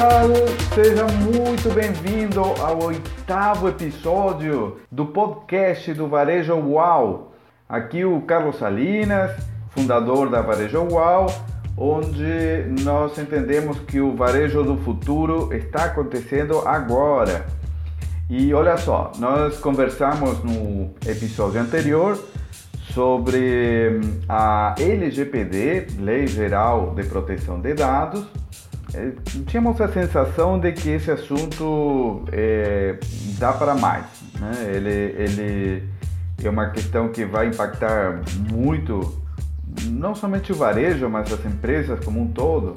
Carlos, seja muito bem-vindo ao oitavo episódio do podcast do Varejo Uau. Aqui o Carlos Salinas, fundador da Varejo Uau, onde nós entendemos que o varejo do futuro está acontecendo agora. E olha só, nós conversamos no episódio anterior sobre hum, a LGPD, Lei Geral de Proteção de Dados. É, tínhamos a sensação de que esse assunto é, dá para mais. Né? Ele, ele é uma questão que vai impactar muito, não somente o varejo, mas as empresas como um todo.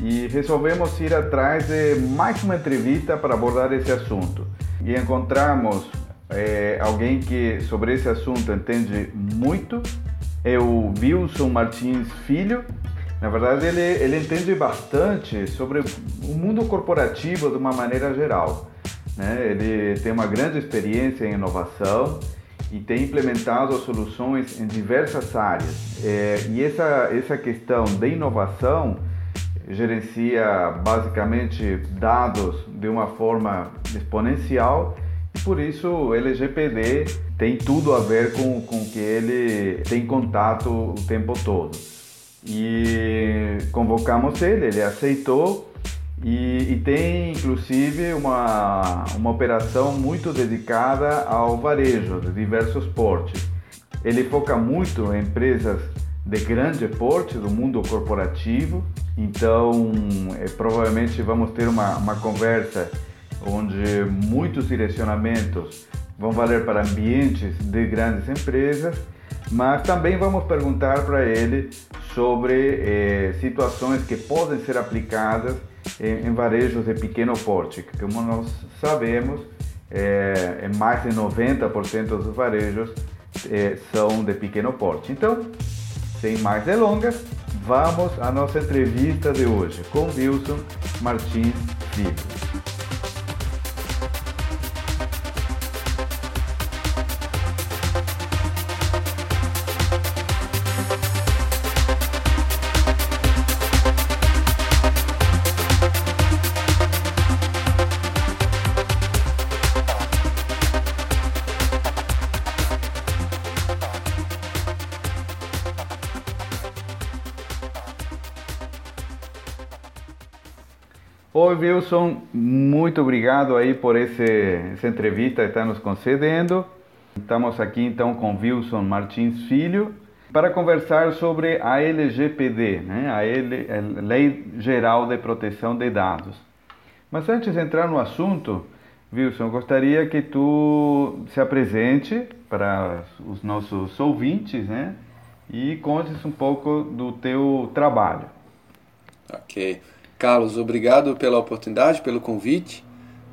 E resolvemos ir atrás de mais uma entrevista para abordar esse assunto. E encontramos é, alguém que sobre esse assunto entende muito, é o Wilson Martins Filho. Na verdade, ele, ele entende bastante sobre o mundo corporativo de uma maneira geral. Né? Ele tem uma grande experiência em inovação e tem implementado soluções em diversas áreas. É, e essa, essa questão de inovação gerencia basicamente dados de uma forma exponencial por isso, o LGPD tem tudo a ver com, com que ele tem contato o tempo todo. E convocamos ele, ele aceitou. E, e, tem inclusive uma, uma operação muito dedicada ao varejo de diversos portes. Ele foca muito em empresas de grande porte do mundo corporativo, então é, provavelmente vamos ter uma, uma conversa onde muitos direcionamentos vão valer para ambientes de grandes empresas, mas também vamos perguntar para ele sobre eh, situações que podem ser aplicadas em, em, varejos de pequeno porte, que como nós sabemos, é mais de 90% dos varejos é, são de pequeno porte. Então, sem mais delongas, vamos à nossa entrevista de hoje com Wilson Martins Filho. Wilson, muito obrigado aí por esse, essa entrevista que está nos concedendo. Estamos aqui então com Wilson Martins Filho para conversar sobre a LGPD, né? a, a Lei Geral de Proteção de Dados. Mas antes de entrar no assunto, Wilson, gostaria que tu se apresente para os nossos ouvintes né? e contes um pouco do teu trabalho. Ok. Carlos, obrigado pela oportunidade, pelo convite.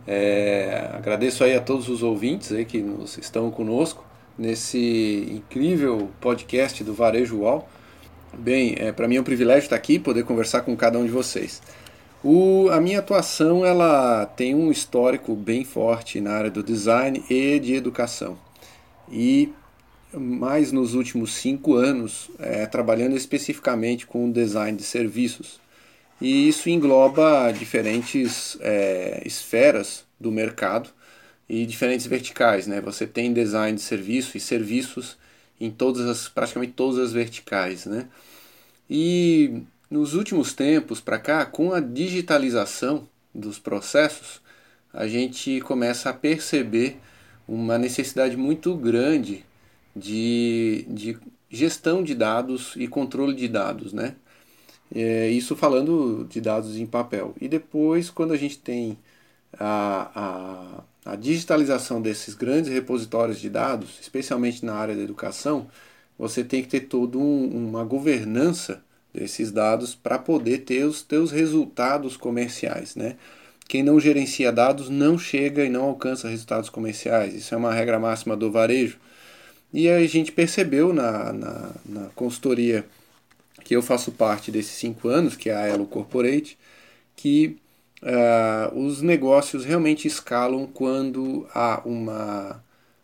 É, agradeço aí a todos os ouvintes aí que nos estão conosco nesse incrível podcast do Varejo UAU. Bem, é, para mim é um privilégio estar aqui, poder conversar com cada um de vocês. O, a minha atuação ela tem um histórico bem forte na área do design e de educação. E mais nos últimos cinco anos, é, trabalhando especificamente com o design de serviços e isso engloba diferentes é, esferas do mercado e diferentes verticais, né? Você tem design de serviço e serviços em todas as, praticamente todas as verticais, né? E nos últimos tempos para cá, com a digitalização dos processos, a gente começa a perceber uma necessidade muito grande de, de gestão de dados e controle de dados, né? É, isso falando de dados em papel. E depois, quando a gente tem a, a, a digitalização desses grandes repositórios de dados, especialmente na área da educação, você tem que ter toda um, uma governança desses dados para poder ter os teus resultados comerciais, né? Quem não gerencia dados não chega e não alcança resultados comerciais. Isso é uma regra máxima do varejo. E a gente percebeu na, na, na consultoria que eu faço parte desses cinco anos, que é a Elo Corporate, que uh, os negócios realmente escalam quando há uma,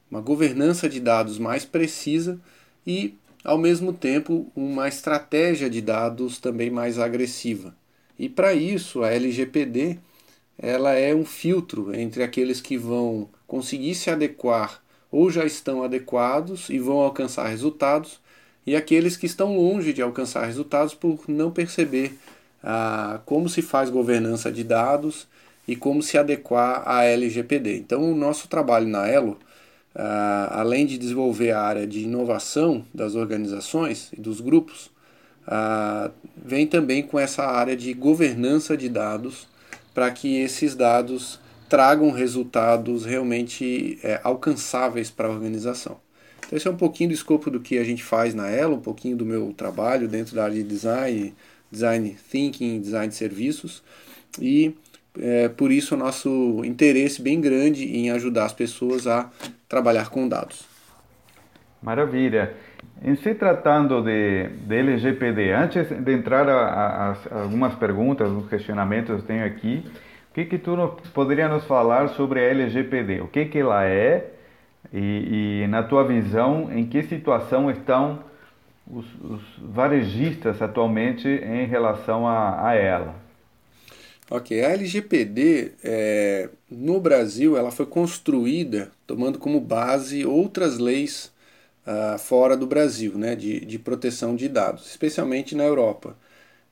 uma governança de dados mais precisa e, ao mesmo tempo, uma estratégia de dados também mais agressiva. E para isso, a LGPD ela é um filtro entre aqueles que vão conseguir se adequar ou já estão adequados e vão alcançar resultados, e aqueles que estão longe de alcançar resultados por não perceber ah, como se faz governança de dados e como se adequar à LGPD. Então, o nosso trabalho na Elo, ah, além de desenvolver a área de inovação das organizações e dos grupos, ah, vem também com essa área de governança de dados para que esses dados tragam resultados realmente é, alcançáveis para a organização. Então, esse é um pouquinho do escopo do que a gente faz na Elo, um pouquinho do meu trabalho dentro da área de design, design thinking, design de serviços, e é, por isso o nosso interesse bem grande em ajudar as pessoas a trabalhar com dados. Maravilha. Em se tratando de, de LGPD, antes de entrar a, a, a algumas perguntas, alguns questionamentos que eu tenho aqui, o que que tu poderia nos falar sobre a LGPD? O que que ela é e, e na tua visão, em que situação estão os, os varejistas atualmente em relação a, a ela? Ok, a LGPD é, no Brasil ela foi construída tomando como base outras leis uh, fora do Brasil, né, de, de proteção de dados, especialmente na Europa.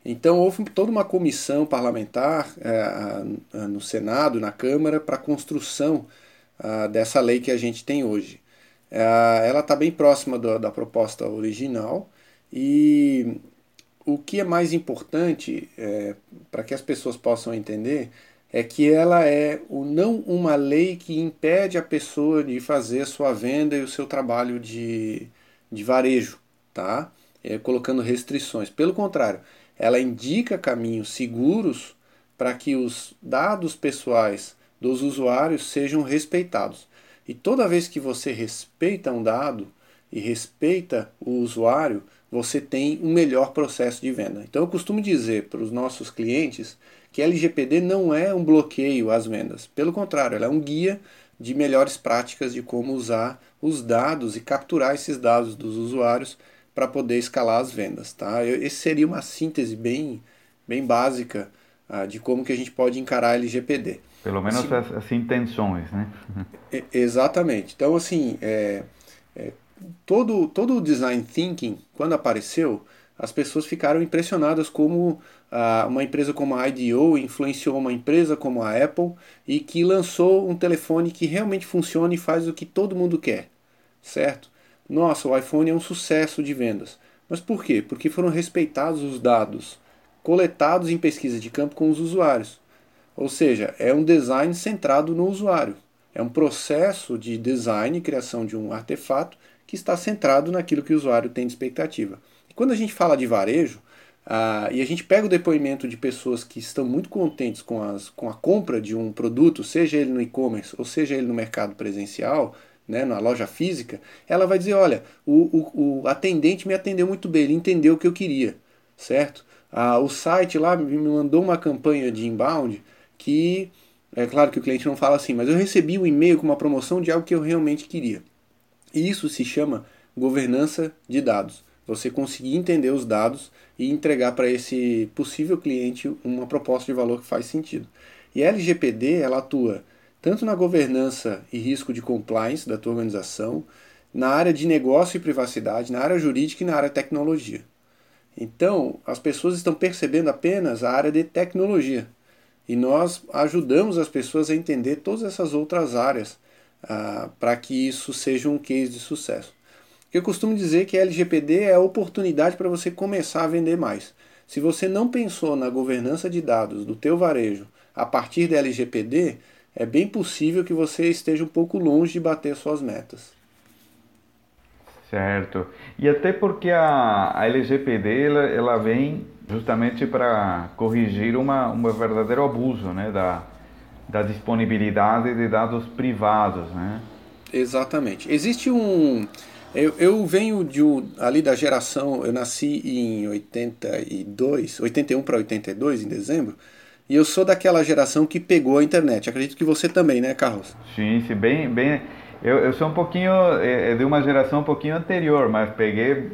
Então houve toda uma comissão parlamentar é, no Senado, na Câmara, para a construção dessa lei que a gente tem hoje. É, ela está bem próxima do, da proposta original e o que é mais importante é, para que as pessoas possam entender é que ela é o, não uma lei que impede a pessoa de fazer a sua venda e o seu trabalho de, de varejo, tá? É, colocando restrições. Pelo contrário, ela indica caminhos seguros para que os dados pessoais dos usuários sejam respeitados. E toda vez que você respeita um dado e respeita o usuário, você tem um melhor processo de venda. Então eu costumo dizer para os nossos clientes que LGPD não é um bloqueio às vendas. Pelo contrário, ela é um guia de melhores práticas de como usar os dados e capturar esses dados dos usuários para poder escalar as vendas. Tá? Esse seria uma síntese bem, bem básica uh, de como que a gente pode encarar LGPD. Pelo menos assim, as, as, intenções, né? exatamente. Então, assim, é, é, todo, todo o design thinking, quando apareceu, as pessoas ficaram impressionadas como uh, uma empresa como a IDEO influenciou uma empresa como a Apple e que lançou um telefone que realmente funciona e faz o que todo mundo quer, certo? Nossa, o iPhone é um sucesso de vendas. Mas por quê? Porque foram respeitados os dados coletados em pesquisa de campo com os usuários. Ou seja, é um design centrado no usuário. É um processo de design e criação de um artefato que está centrado naquilo que o usuário tem de expectativa. E quando a gente fala de varejo, ah, e a gente pega o depoimento de pessoas que estão muito contentes com, as, com a compra de um produto, seja ele no e-commerce ou seja ele no mercado presencial, né, na loja física, ela vai dizer, olha, o, o, o atendente me atendeu muito bem, ele entendeu o que eu queria, certo? Ah, o site lá me mandou uma campanha de inbound que, é claro que o cliente não fala assim, mas eu recebi um e-mail com uma promoção de algo que eu realmente queria. Isso se chama governança de dados. Você conseguir entender os dados e entregar para esse possível cliente uma proposta de valor que faz sentido. E a LGPD ela atua tanto na governança e risco de compliance da tua organização, na área de negócio e privacidade, na área jurídica e na área tecnologia. Então, as pessoas estão percebendo apenas a área de tecnologia. E nós ajudamos as pessoas a entender todas essas outras áreas ah, para que isso seja um case de sucesso. Eu costumo dizer que a LGPD é a oportunidade para você começar a vender mais. Se você não pensou na governança de dados do teu varejo a partir da LGPD, é bem possível que você esteja um pouco longe de bater suas metas. Certo. E até porque a, a LGPD ela, ela vem justamente para corrigir uma, um verdadeiro abuso né, da, da disponibilidade de dados privados. Né? Exatamente. Existe um. Eu, eu venho de ali da geração, eu nasci em 82, 81 para 82, em dezembro. E eu sou daquela geração que pegou a internet. Acredito que você também, né, Carlos? Sim, sim, bem, bem. Eu, eu sou um pouquinho é, é de uma geração um pouquinho anterior, mas peguei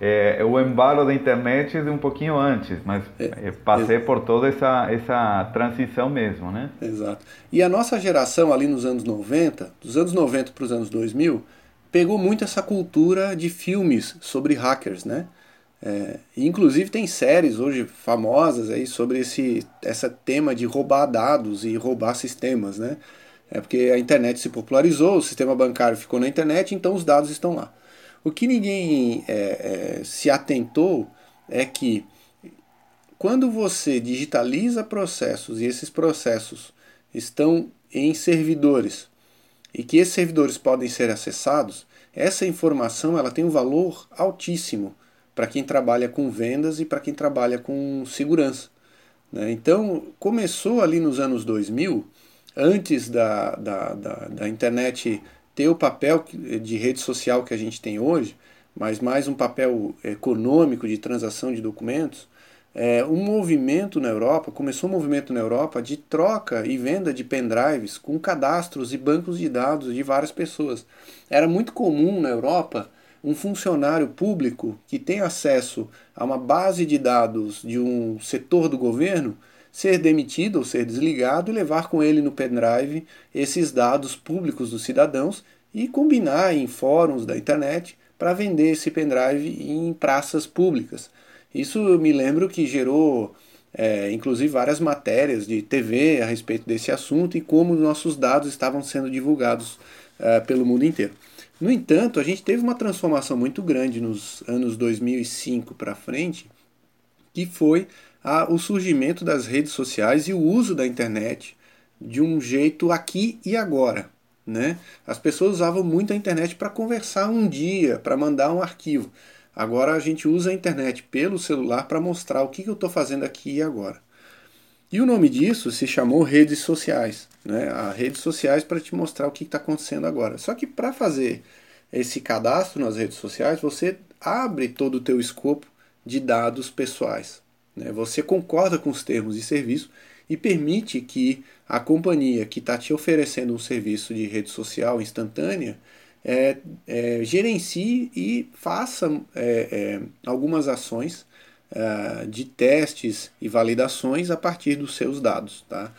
é, o embalo da internet é um pouquinho antes, mas é, passei é, por toda essa, essa transição mesmo, né? Exato. E a nossa geração ali nos anos 90, dos anos 90 para os anos 2000, pegou muito essa cultura de filmes sobre hackers, né? É, inclusive tem séries hoje famosas aí sobre esse essa tema de roubar dados e roubar sistemas, né? É porque a internet se popularizou, o sistema bancário ficou na internet, então os dados estão lá. O que ninguém é, é, se atentou é que quando você digitaliza processos e esses processos estão em servidores e que esses servidores podem ser acessados, essa informação ela tem um valor altíssimo para quem trabalha com vendas e para quem trabalha com segurança. Né? Então, começou ali nos anos 2000, antes da, da, da, da internet ter o papel de rede social que a gente tem hoje, mas mais um papel econômico de transação de documentos, é, um movimento na Europa, começou um movimento na Europa de troca e venda de pendrives com cadastros e bancos de dados de várias pessoas. Era muito comum na Europa um funcionário público que tem acesso a uma base de dados de um setor do governo ser demitido ou ser desligado e levar com ele no pendrive esses dados públicos dos cidadãos e combinar em fóruns da internet para vender esse pendrive em praças públicas. Isso eu me lembro que gerou é, inclusive várias matérias de TV a respeito desse assunto e como nossos dados estavam sendo divulgados é, pelo mundo inteiro. No entanto, a gente teve uma transformação muito grande nos anos 2005 para frente, que foi a, o surgimento das redes sociais e o uso da internet de um jeito aqui e agora. Né? As pessoas usavam muito a internet para conversar um dia, para mandar um arquivo. Agora a gente usa a internet pelo celular para mostrar o que, que eu estou fazendo aqui e agora. E o nome disso se chamou redes sociais. Né? As redes sociais para te mostrar o que está acontecendo agora. Só que para fazer esse cadastro nas redes sociais, você abre todo o teu escopo de dados pessoais. Né? Você concorda com os termos de serviço e permite que a companhia que está te oferecendo um serviço de rede social instantânea é, é, gerencie e faça é, é algumas ações é, de testes e validações a partir dos seus dados. Tá?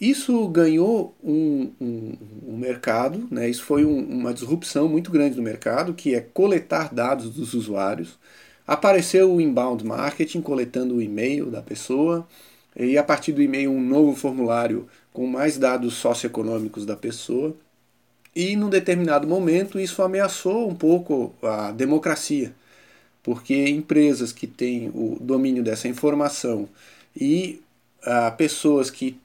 Isso ganhou um, um, um mercado, né? isso foi um, uma disrupção muito grande no mercado, que é coletar dados dos usuários. Apareceu o inbound marketing, coletando o e-mail da pessoa, e a partir do e-mail um novo formulário com mais dados socioeconômicos da pessoa. E num determinado momento isso ameaçou um pouco a democracia, porque empresas que têm o domínio dessa informação e ah, pessoas que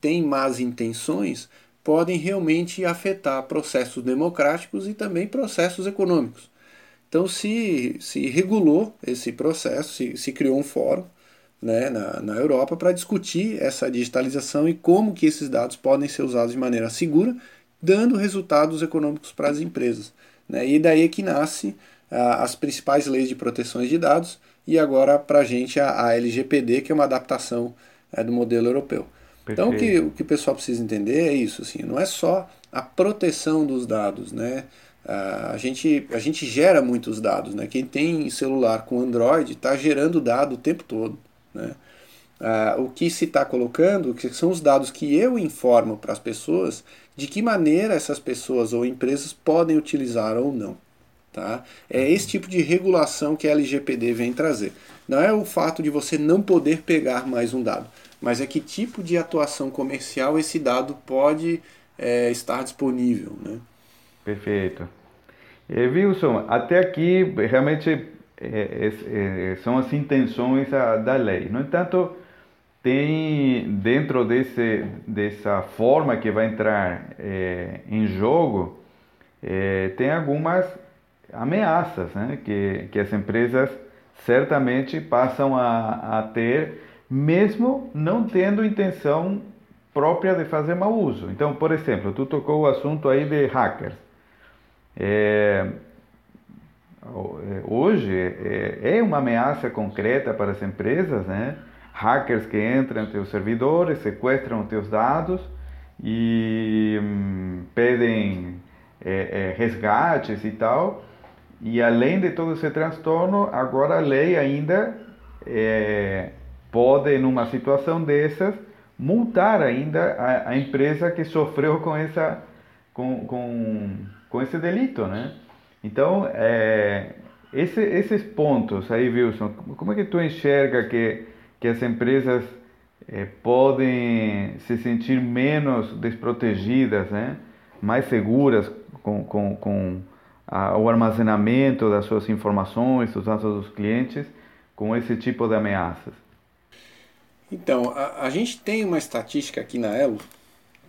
têm más intenções podem realmente afetar processos democráticos e também processos econômicos. Então se, se regulou esse processo, se, se criou um fórum né, na, na Europa para discutir essa digitalização e como que esses dados podem ser usados de maneira segura, dando resultados econômicos para as empresas. Né? E daí é que nasce ah, as principais leis de proteção de dados e agora para a gente a, LGPD, que é uma adaptação é, do modelo europeu. Perfeito. Então o que, o que o pessoal precisa entender é isso, assim, não é só a proteção dos dados, né? A, gente, a gente gera muitos dados, né? Quem tem celular com Android está gerando dado o tempo todo. Né? Ah, o que se está colocando que são os dados que eu informo para as pessoas de que maneira essas pessoas ou empresas podem utilizar ou não. Tá? É esse tipo de regulação que a LGPD vem trazer. Não é o fato de você não poder pegar mais um dado, mas é que tipo de atuação comercial esse dado pode é, estar disponível. Né? Perfeito. E, Wilson, até aqui realmente é, é, são as intenções da lei. No entanto, tem dentro desse, dessa forma que vai entrar é, em jogo, é, tem algumas ameaças né, que, que as empresas certamente passam a, a ter, mesmo não tendo intenção própria de fazer mau uso. Então, por exemplo, tu tocou o assunto aí de hackers. É, é, hoje é, é uma ameaça concreta para as empresas, né? Hackers que entram nos teus servidores, sequestram teus dados e hum, pedem é, é, resgates e tal. E além de todo esse transtorno, agora a lei ainda é, pode, numa situação dessas, multar ainda a, a, empresa que sofreu com essa com, com, com esse delito, né? Então, é, esse, esses pontos aí, Wilson, como é que tu enxerga que, que as empresas é, podem se sentir menos desprotegidas, né? mais seguras com, com, com a, o armazenamento das suas informações, dos dados dos clientes, com esse tipo de ameaças? Então, a, a gente tem uma estatística aqui na Elo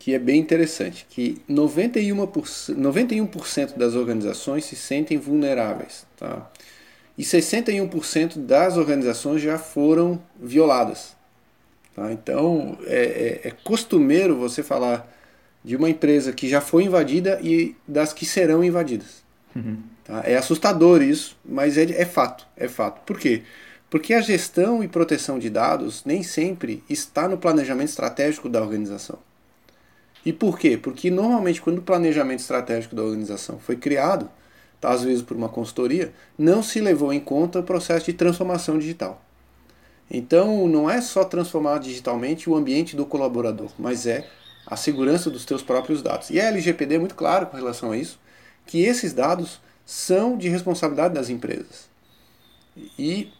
que é bem interessante, que 91%, 91 das organizações se sentem vulneráveis, tá? E 61% das organizações já foram violadas. Tá? Então, é, é, é costumeiro você falar de uma empresa que já foi invadida e das que serão invadidas. Uhum. Tá? É assustador isso, mas é, é fato, é fato. Por quê? Porque a gestão e proteção de dados nem sempre está no planejamento estratégico da organização. E por quê? Porque normalmente quando o planejamento estratégico da organização foi criado, tá, às vezes por uma consultoria, não se levou em conta o processo de transformação digital. Então não é só transformar digitalmente o ambiente do colaborador, mas é a segurança dos teus próprios dados. E a LGPD é muito claro com relação a isso, que esses dados são de responsabilidade das empresas. E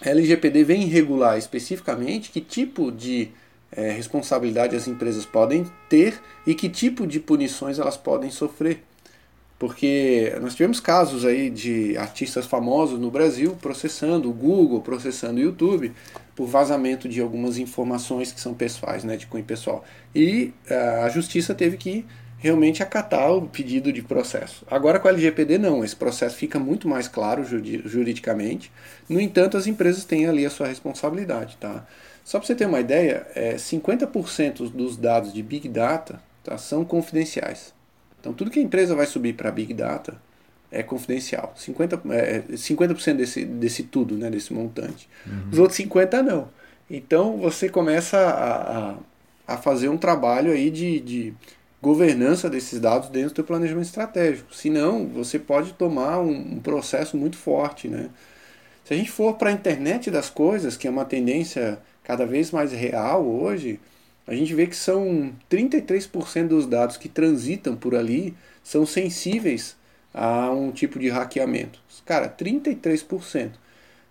a LGPD vem regular especificamente que tipo de é, responsabilidade as empresas podem ter e que tipo de punições elas podem sofrer. Porque nós tivemos casos aí de artistas famosos no Brasil processando o Google, processando o YouTube por vazamento de algumas informações que são pessoais, né, de cunho pessoal. E uh, a justiça teve que realmente acatar o pedido de processo. Agora com a LGPD não, esse processo fica muito mais claro juridicamente. No entanto, as empresas têm ali a sua responsabilidade, tá? Só para você ter uma ideia, é, 50% dos dados de Big Data tá, são confidenciais. Então, tudo que a empresa vai subir para Big Data é confidencial. 50%, é, 50% desse, desse tudo, né, desse montante. Uhum. Os outros 50% não. Então, você começa a, a, a fazer um trabalho aí de, de governança desses dados dentro do seu planejamento estratégico. Senão, você pode tomar um, um processo muito forte. Né? Se a gente for para a internet das coisas, que é uma tendência cada vez mais real hoje, a gente vê que são 33% dos dados que transitam por ali são sensíveis a um tipo de hackeamento. Cara, 33%.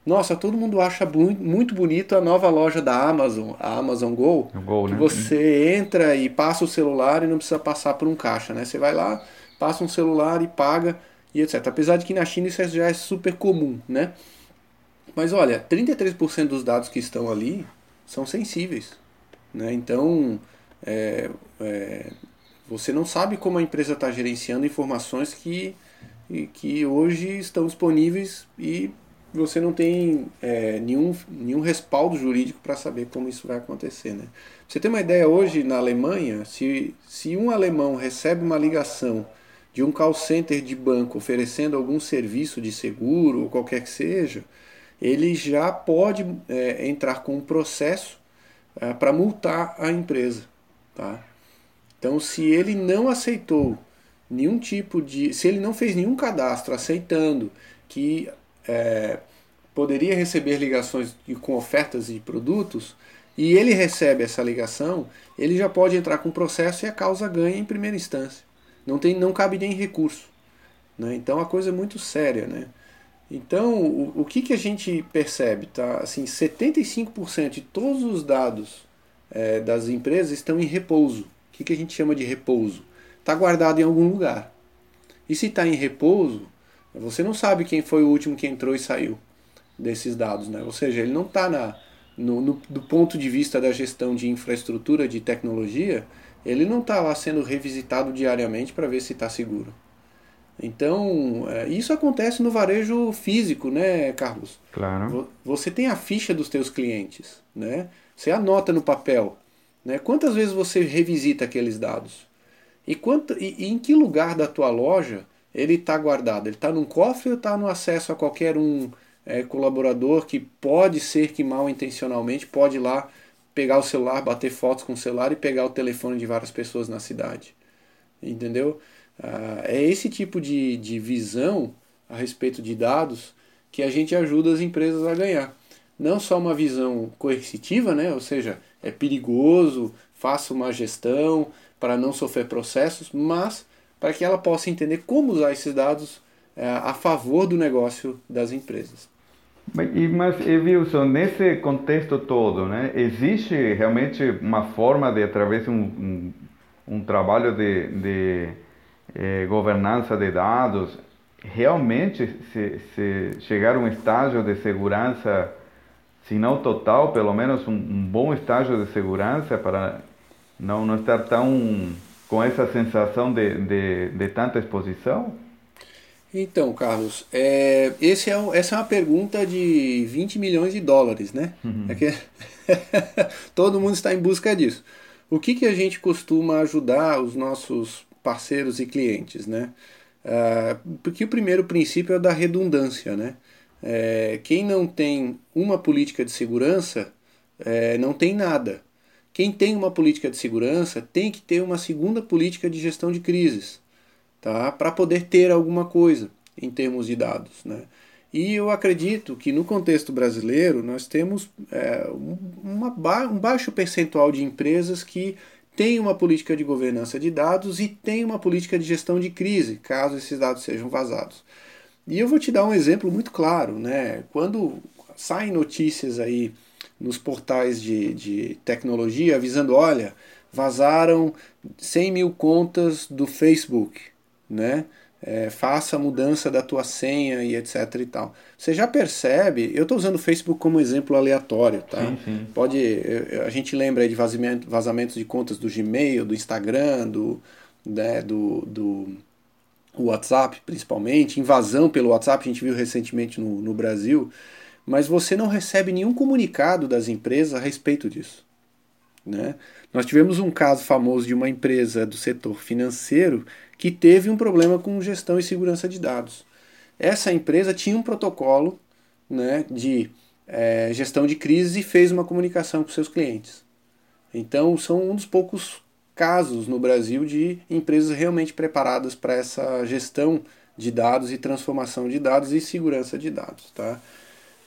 Nossa, todo mundo acha muito bonito a nova loja da Amazon, a Amazon Go, Go que né? você entra e passa o celular e não precisa passar por um caixa, né? Você vai lá, passa um celular e paga e etc. Apesar de que na China isso já é super comum, né? Mas olha, 33% dos dados que estão ali são sensíveis. Né? Então, é, é, você não sabe como a empresa está gerenciando informações que, que hoje estão disponíveis e você não tem é, nenhum, nenhum respaldo jurídico para saber como isso vai acontecer. Né? Você ter uma ideia, hoje na Alemanha, se, se um alemão recebe uma ligação de um call center de banco oferecendo algum serviço de seguro ou qualquer que seja, ele já pode é, entrar com um processo é, para multar a empresa. Tá? Então, se ele não aceitou nenhum tipo de. Se ele não fez nenhum cadastro aceitando que é, poderia receber ligações de, com ofertas de produtos, e ele recebe essa ligação, ele já pode entrar com processo e a causa ganha em primeira instância. Não, tem, não cabe nem recurso. Né? Então a coisa é muito séria. Né? Então, o, o que, que a gente percebe? Tá? Assim, 75% de todos os dados é, das empresas estão em repouso. O que, que a gente chama de repouso? Está guardado em algum lugar. E se está em repouso, você não sabe quem foi o último que entrou e saiu desses dados. Né? Ou seja, ele não está no, no, do ponto de vista da gestão de infraestrutura, de tecnologia, ele não está lá sendo revisitado diariamente para ver se está seguro. Então, é, isso acontece no varejo físico, né, Carlos? Claro. Você tem a ficha dos teus clientes, né? Você anota no papel, né? Quantas vezes você revisita aqueles dados? E, quanto, e, e em que lugar da tua loja ele está guardado? Ele está num cofre ou está no acesso a qualquer um é, colaborador que pode ser que mal intencionalmente pode ir lá pegar o celular, bater fotos com o celular e pegar o telefone de várias pessoas na cidade? Entendeu? Ah, é esse tipo de, de visão a respeito de dados que a gente ajuda as empresas a ganhar. Não só uma visão coercitiva, né? ou seja, é perigoso, faça uma gestão para não sofrer processos, mas para que ela possa entender como usar esses dados é, a favor do negócio das empresas. Mas Wilson, nesse contexto todo, né, existe realmente uma forma de, através de um, um, um trabalho de, de eh, governança de dados, realmente se, se, chegar a um estágio de segurança, se não total, pelo menos um, um bom estágio de segurança para não, não estar tão com essa sensação de, de, de tanta exposição? Então, Carlos, é, é, essa é uma pergunta de 20 milhões de dólares, né? Uhum. É que todo mundo está em busca disso. O que, que a gente costuma ajudar os nossos parceiros e clientes, né? Uh, porque o primeiro princípio é da redundância, né? É, quem não tem uma política de segurança é, não tem nada. Quem tem uma política de segurança tem que ter uma segunda política de gestão de crises, tá? Para poder ter alguma coisa em termos de dados, né? E eu acredito que no contexto brasileiro nós temos é, uma ba um baixo percentual de empresas que têm uma política de governança de dados e têm uma política de gestão de crise, caso esses dados sejam vazados. E eu vou te dar um exemplo muito claro, né? Quando saem notícias aí nos portais de, de tecnologia avisando, olha, vazaram 100 mil contas do Facebook, né? É, faça a mudança da tua senha e etc e tal. Você já percebe, eu estou usando o Facebook como exemplo aleatório, tá? Sim, sim. Pode, a gente lembra de vazamento, vazamentos de contas do Gmail, do Instagram, do, né, do, do WhatsApp principalmente, invasão pelo WhatsApp, a gente viu recentemente no, no Brasil, mas você não recebe nenhum comunicado das empresas a respeito disso. Né? Nós tivemos um caso famoso de uma empresa do setor financeiro que teve um problema com gestão e segurança de dados. Essa empresa tinha um protocolo né, de é, gestão de crise e fez uma comunicação com seus clientes. Então, são um dos poucos casos no Brasil de empresas realmente preparadas para essa gestão de dados e transformação de dados e segurança de dados. Tá?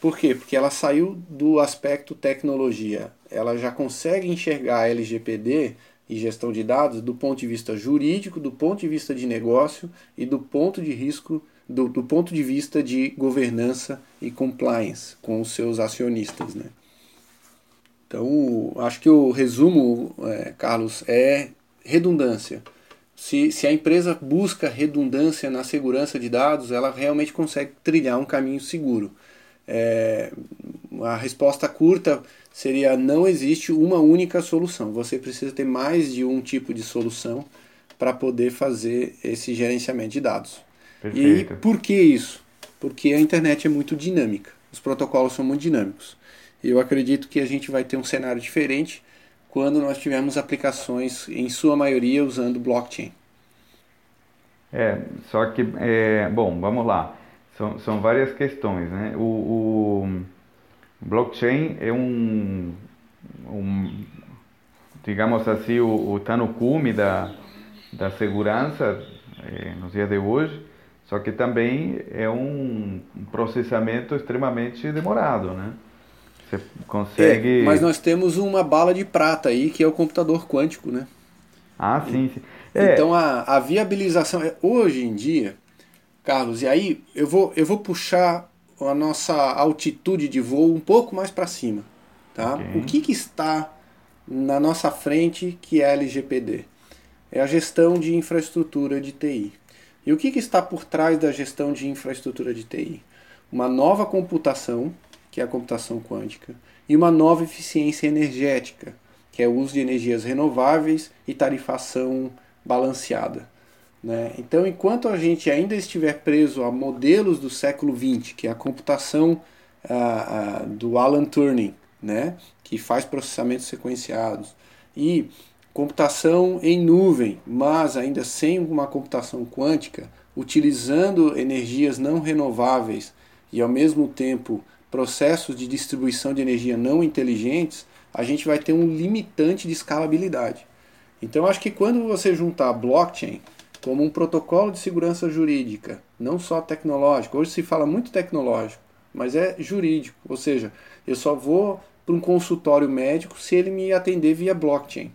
Por quê? Porque ela saiu do aspecto tecnologia. Ela já consegue enxergar a LGPD e gestão de dados do ponto de vista jurídico, do ponto de vista de negócio e do ponto de risco, do, do ponto de vista de governança e compliance com os seus acionistas. Né? Então, acho que o resumo, é, Carlos, é redundância. Se, se a empresa busca redundância na segurança de dados, ela realmente consegue trilhar um caminho seguro. É, a resposta curta seria: não existe uma única solução. Você precisa ter mais de um tipo de solução para poder fazer esse gerenciamento de dados. Perfeito. E por que isso? Porque a internet é muito dinâmica, os protocolos são muito dinâmicos. Eu acredito que a gente vai ter um cenário diferente quando nós tivermos aplicações, em sua maioria, usando blockchain. É, só que, é, bom, vamos lá. São, são várias questões, né? O, o blockchain é um, um digamos assim, o, o tá no cume da, da segurança é, nos dias de hoje, só que também é um processamento extremamente demorado, né? Você consegue... É, mas nós temos uma bala de prata aí, que é o computador quântico, né? Ah, sim, sim. É. Então a, a viabilização, é, hoje em dia, Carlos, e aí eu vou, eu vou puxar a nossa altitude de voo um pouco mais para cima. Tá? Okay. O que, que está na nossa frente que é LGPD? É a gestão de infraestrutura de TI. E o que, que está por trás da gestão de infraestrutura de TI? Uma nova computação, que é a computação quântica, e uma nova eficiência energética, que é o uso de energias renováveis e tarifação balanceada. Né? Então, enquanto a gente ainda estiver preso a modelos do século XX, que é a computação do Alan Turing, né? que faz processamentos sequenciados, e computação em nuvem, mas ainda sem uma computação quântica, utilizando energias não renováveis e ao mesmo tempo processos de distribuição de energia não inteligentes, a gente vai ter um limitante de escalabilidade. Então acho que quando você juntar blockchain como um protocolo de segurança jurídica, não só tecnológico. Hoje se fala muito tecnológico, mas é jurídico, ou seja, eu só vou para um consultório médico se ele me atender via blockchain.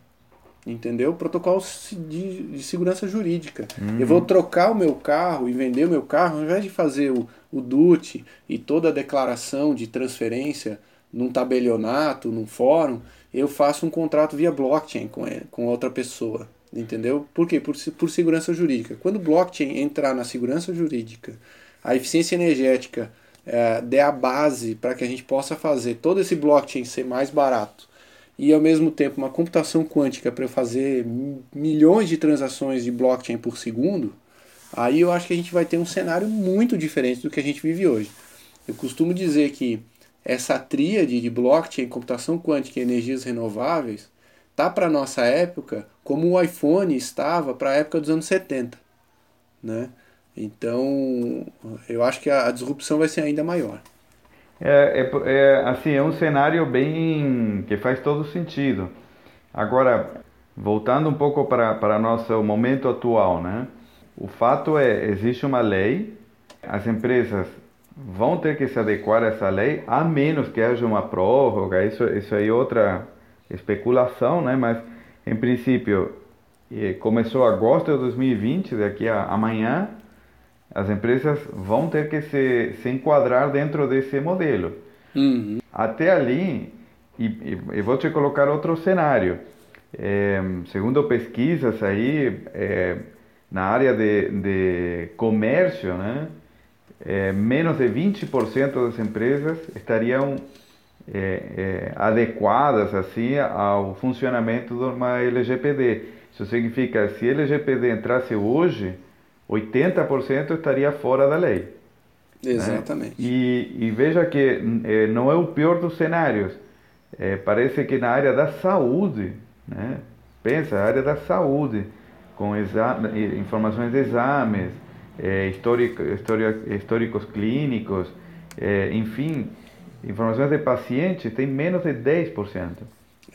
Entendeu? Protocolo de, de segurança jurídica. Uhum. Eu vou trocar o meu carro e vender o meu carro, ao invés de fazer o, o DUT e toda a declaração de transferência num tabelionato, num fórum, eu faço um contrato via blockchain com, ele, com outra pessoa. Entendeu? Por quê? Por, por segurança jurídica. Quando o blockchain entrar na segurança jurídica, a eficiência energética é, der a base para que a gente possa fazer todo esse blockchain ser mais barato e ao mesmo tempo uma computação quântica para eu fazer milhões de transações de blockchain por segundo, aí eu acho que a gente vai ter um cenário muito diferente do que a gente vive hoje. Eu costumo dizer que essa tríade de blockchain, computação quântica e energias renováveis tá para nossa época como o iPhone estava para a época dos anos 70, né? Então, eu acho que a, a disrupção vai ser ainda maior. É, é, é, assim, é um cenário bem que faz todo sentido. Agora, voltando um pouco para para nosso momento atual, né? O fato é, existe uma lei, as empresas vão ter que se adequar a essa lei, a menos que haja uma prórroga, isso, isso aí é outra especulação, né? Mas, em princípio, começou agosto de 2020, daqui a amanhã, as empresas vão ter que se, se enquadrar dentro desse modelo. Uhum. Até ali, e, e, vou te colocar outro cenário. É, segundo pesquisas aí, é, na área de, de comércio, né, é, menos de 20% das empresas estariam é, é, adequadas assim ao funcionamento de uma LGPD. Isso significa, se a LGPD entrasse hoje, 80% estaria fora da lei. Né? Exatamente. Né? E, e, veja que é, não é o pior dos cenários. É, parece que na área da saúde, né? pensa, a área da saúde, com informações de exames, é, histórico, históricos clínicos, é, enfim, informações de pacientes, tem menos de 10%.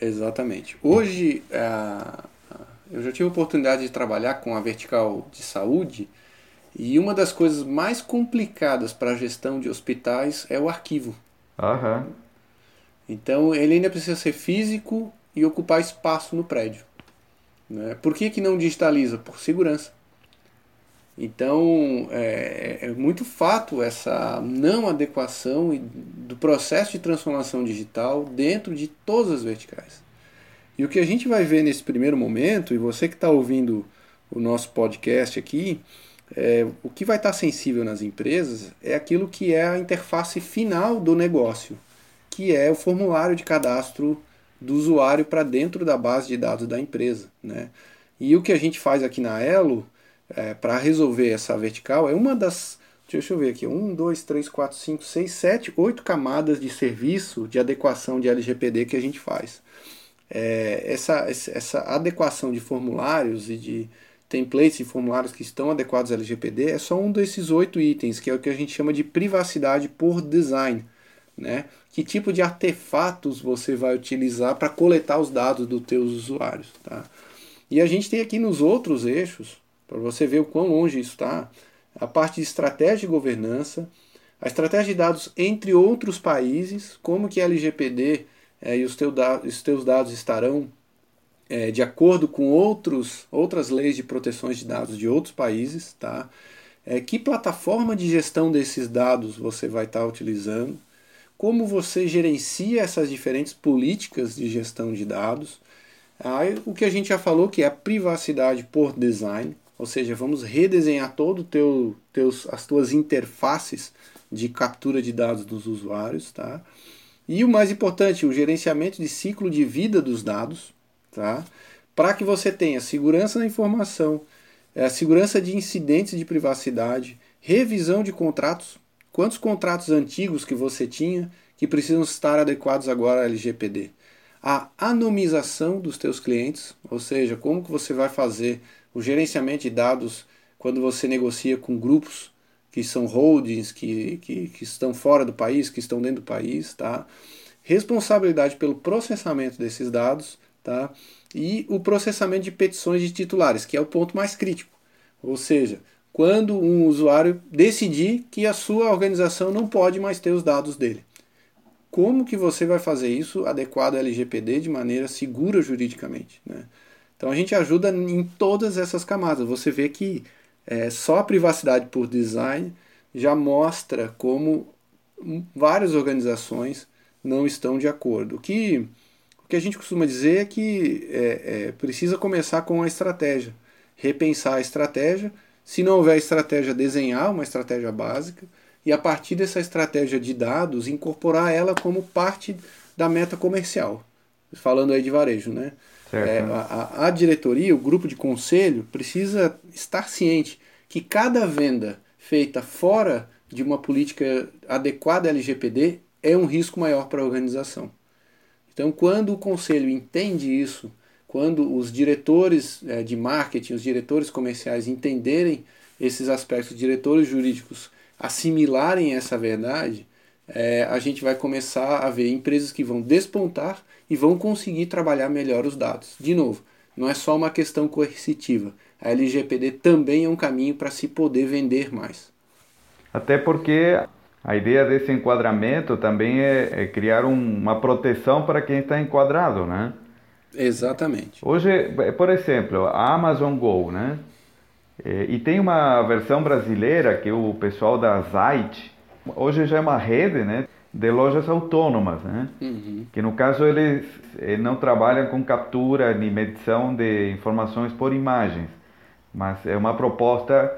Exatamente. Hoje, eu já tive a oportunidade de trabalhar com a vertical de saúde e uma das coisas mais complicadas para a gestão de hospitais é o arquivo. Uhum. Então ele ainda precisa ser físico e ocupar espaço no prédio. Né? Por que, que não digitaliza? Por segurança. Então é, é muito fato essa não adequação do processo de transformação digital dentro de todas as verticais. E o que a gente vai ver nesse primeiro momento, e você que está ouvindo o nosso podcast aqui, é, o que vai estar tá sensível nas empresas é aquilo que é a interface final do negócio, que é o formulário de cadastro do usuário para dentro da base de dados da empresa. Né? E o que a gente faz aqui na Elo é, para resolver essa vertical é uma das. Deixa eu ver aqui. 1, 2, 3, 4, 5, 6, 7, 8 camadas de serviço de adequação de LGPD que a gente faz é, essa, essa adequação de formulários e de templates de formulários que estão adequados ao LGPD é só um desses oito itens, que é o que a gente chama de privacidade por design. Né? Que tipo de artefatos você vai utilizar para coletar os dados dos teus usuários. Tá? E a gente tem aqui nos outros eixos, para você ver o quão longe isso está, a parte de estratégia de governança, a estratégia de dados entre outros países, como que a LGPD é, e os, teu da, os teus dados estarão é, de acordo com outros, outras leis de proteções de dados de outros países, tá? É, que plataforma de gestão desses dados você vai estar tá utilizando, como você gerencia essas diferentes políticas de gestão de dados. Aí, o que a gente já falou que é a privacidade por design, ou seja, vamos redesenhar todo teu, teus, as tuas interfaces de captura de dados dos usuários, tá? E o mais importante, o gerenciamento de ciclo de vida dos dados, tá? para que você tenha segurança da informação, é, segurança de incidentes de privacidade, revisão de contratos, quantos contratos antigos que você tinha que precisam estar adequados agora à LGPD. A anomização dos teus clientes, ou seja, como que você vai fazer o gerenciamento de dados quando você negocia com grupos que são holdings, que, que, que estão fora do país, que estão dentro do país, tá? Responsabilidade pelo processamento desses dados, tá? E o processamento de petições de titulares, que é o ponto mais crítico. Ou seja, quando um usuário decidir que a sua organização não pode mais ter os dados dele. Como que você vai fazer isso adequado ao LGPD de maneira segura juridicamente? Né? Então a gente ajuda em todas essas camadas. Você vê que é, só a privacidade por design já mostra como várias organizações não estão de acordo. O que, o que a gente costuma dizer é que é, é, precisa começar com a estratégia, repensar a estratégia. Se não houver estratégia, desenhar uma estratégia básica e a partir dessa estratégia de dados incorporar ela como parte da meta comercial. Falando aí de varejo, né? É, a, a diretoria, o grupo de conselho, precisa estar ciente que cada venda feita fora de uma política adequada LGPD é um risco maior para a organização. Então, quando o conselho entende isso, quando os diretores é, de marketing, os diretores comerciais entenderem esses aspectos, diretores jurídicos assimilarem essa verdade, é, a gente vai começar a ver empresas que vão despontar e vão conseguir trabalhar melhor os dados. De novo, não é só uma questão coercitiva. A LGPD também é um caminho para se poder vender mais. Até porque a ideia desse enquadramento também é, é criar um, uma proteção para quem está enquadrado, né? Exatamente. Hoje, por exemplo, a Amazon Go, né? É, e tem uma versão brasileira que o pessoal da Zite, hoje já é uma rede, né? De lojas autônomas, né? Uhum. Que no caso eles eh, não trabalham com captura nem medição de informações por imagens, mas é uma proposta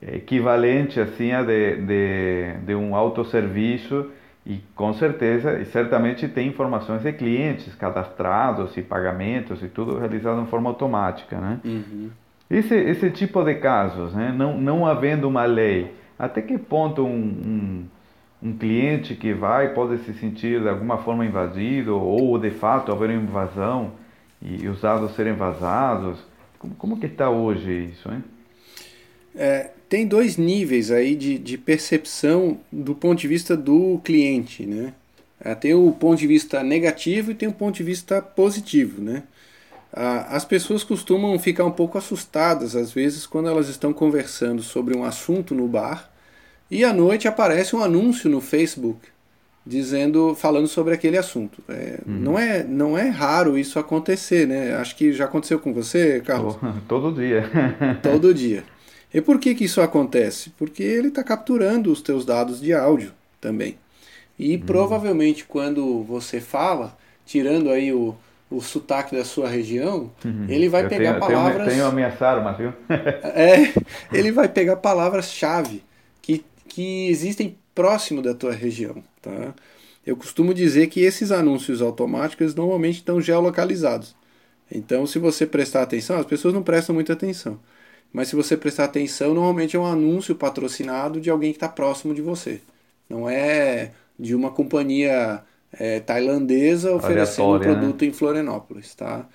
equivalente assim a de, de, de um autosserviço e com certeza e certamente tem informações de clientes cadastrados e pagamentos e tudo realizado de forma automática, né? Uhum. Esse, esse tipo de casos, né? não, não havendo uma lei, até que ponto um, um um cliente que vai pode se sentir de alguma forma invadido ou de fato haver uma invasão e os dados serem vazados? Como, como que está hoje isso, hein? É, tem dois níveis aí de, de percepção do ponto de vista do cliente, né? É, tem o ponto de vista negativo e tem o ponto de vista positivo, né? As pessoas costumam ficar um pouco assustadas às vezes quando elas estão conversando sobre um assunto no bar e à noite aparece um anúncio no Facebook dizendo, falando sobre aquele assunto. É, uhum. não, é, não é raro isso acontecer, né? Acho que já aconteceu com você, Carlos. Todo dia. Todo dia. E por que, que isso acontece? Porque ele está capturando os teus dados de áudio também. E uhum. provavelmente quando você fala, tirando aí o, o sotaque da sua região, uhum. ele vai Eu pegar tenho, palavras. Tenho, tenho ameaçar, mas viu? é, ele vai pegar palavras-chave que existem próximo da tua região. Tá? Eu costumo dizer que esses anúncios automáticos normalmente estão geolocalizados. Então, se você prestar atenção, as pessoas não prestam muita atenção. Mas se você prestar atenção, normalmente é um anúncio patrocinado de alguém que está próximo de você. Não é de uma companhia é, tailandesa oferecendo um né? produto né? em Florianópolis. Tá?